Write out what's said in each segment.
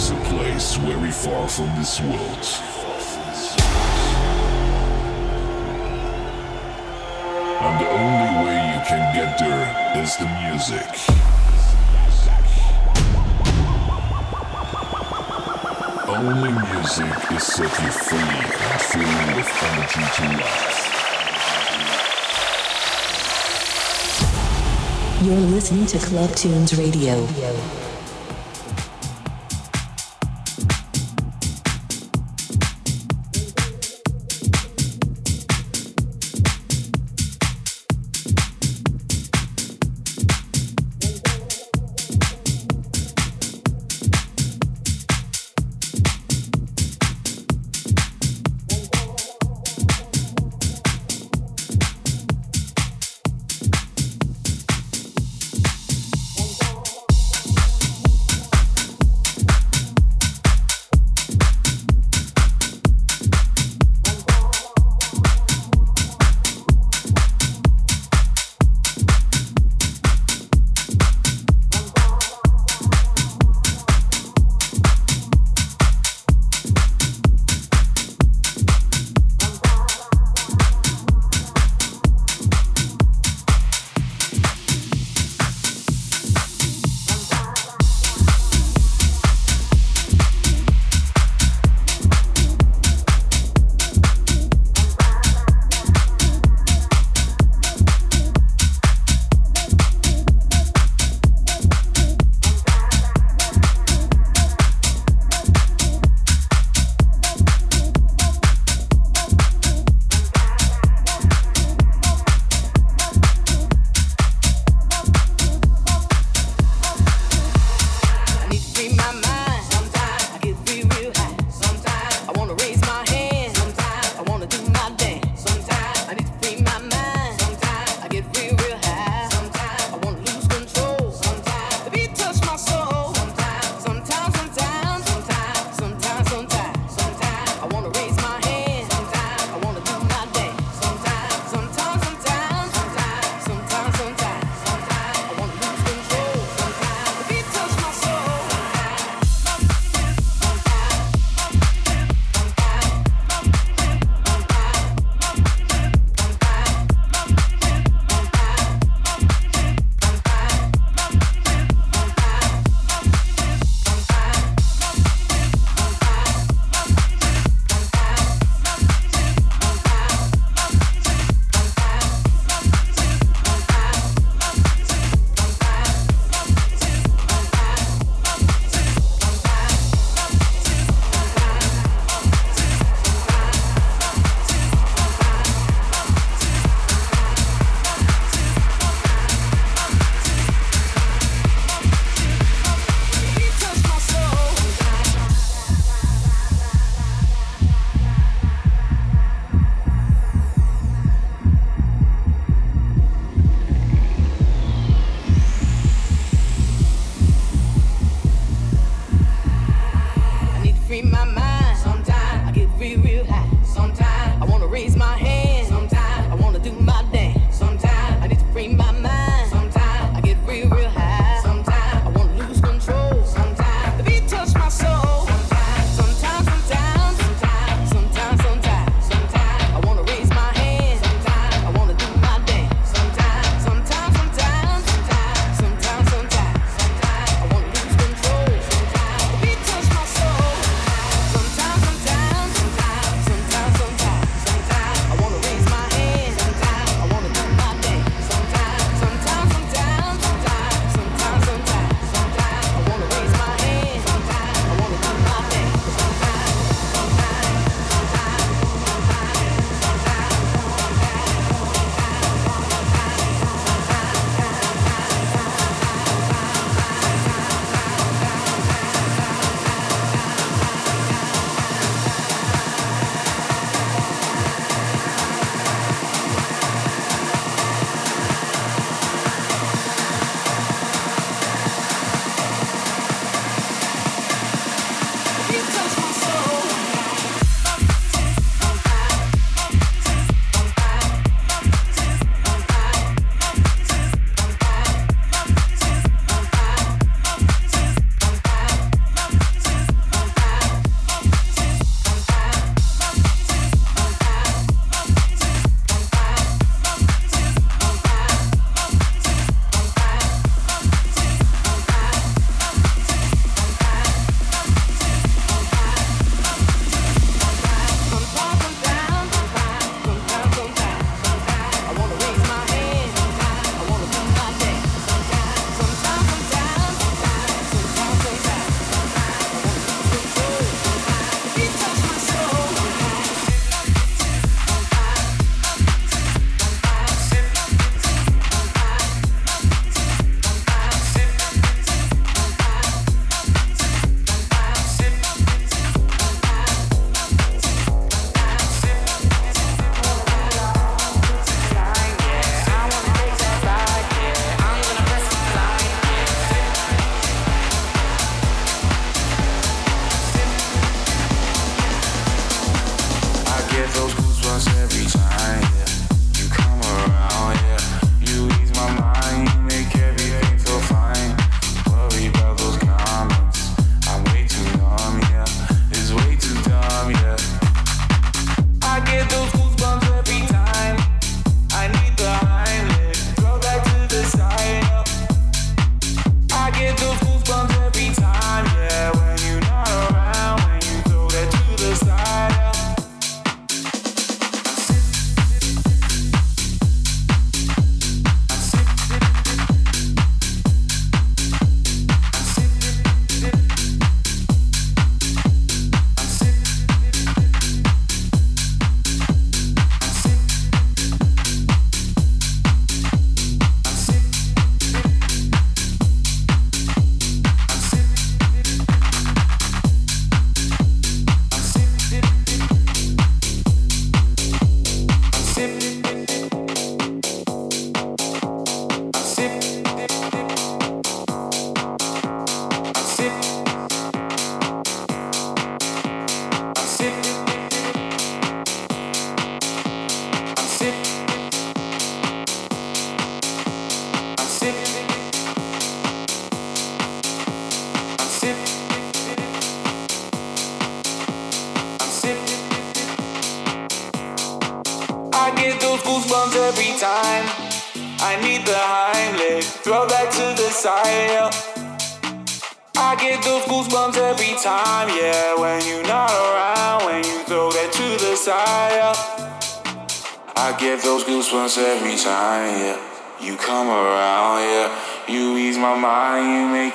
is a place very far from this world. And the only way you can get there is the music. Only music is set you free and filled with energy to life. You're listening to Club Tunes Radio.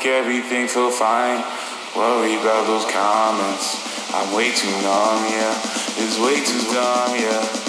everything feel fine. Worry about those comments. I'm way too numb, yeah. It's way too dumb, yeah.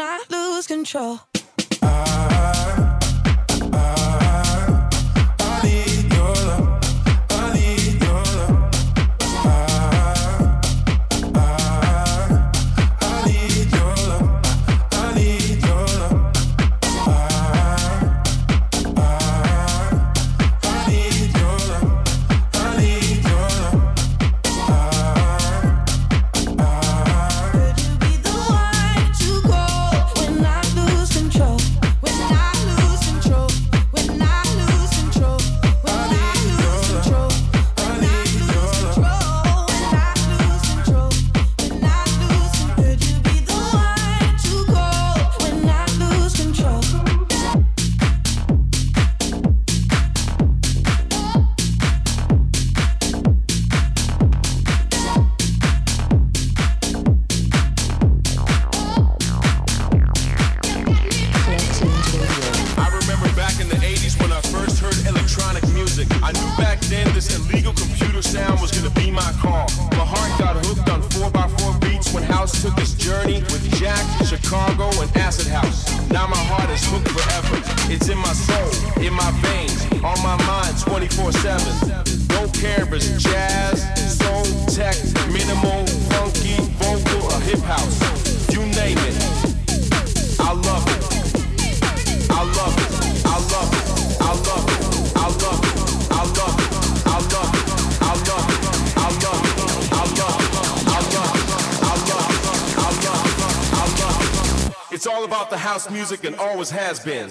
I lose control. Sound was gonna be my call. My heart got hooked on 4x4 beats when House took its journey with Jack, Chicago, and Acid House. Now my heart is hooked music and always has been.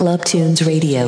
Club Tunes Radio.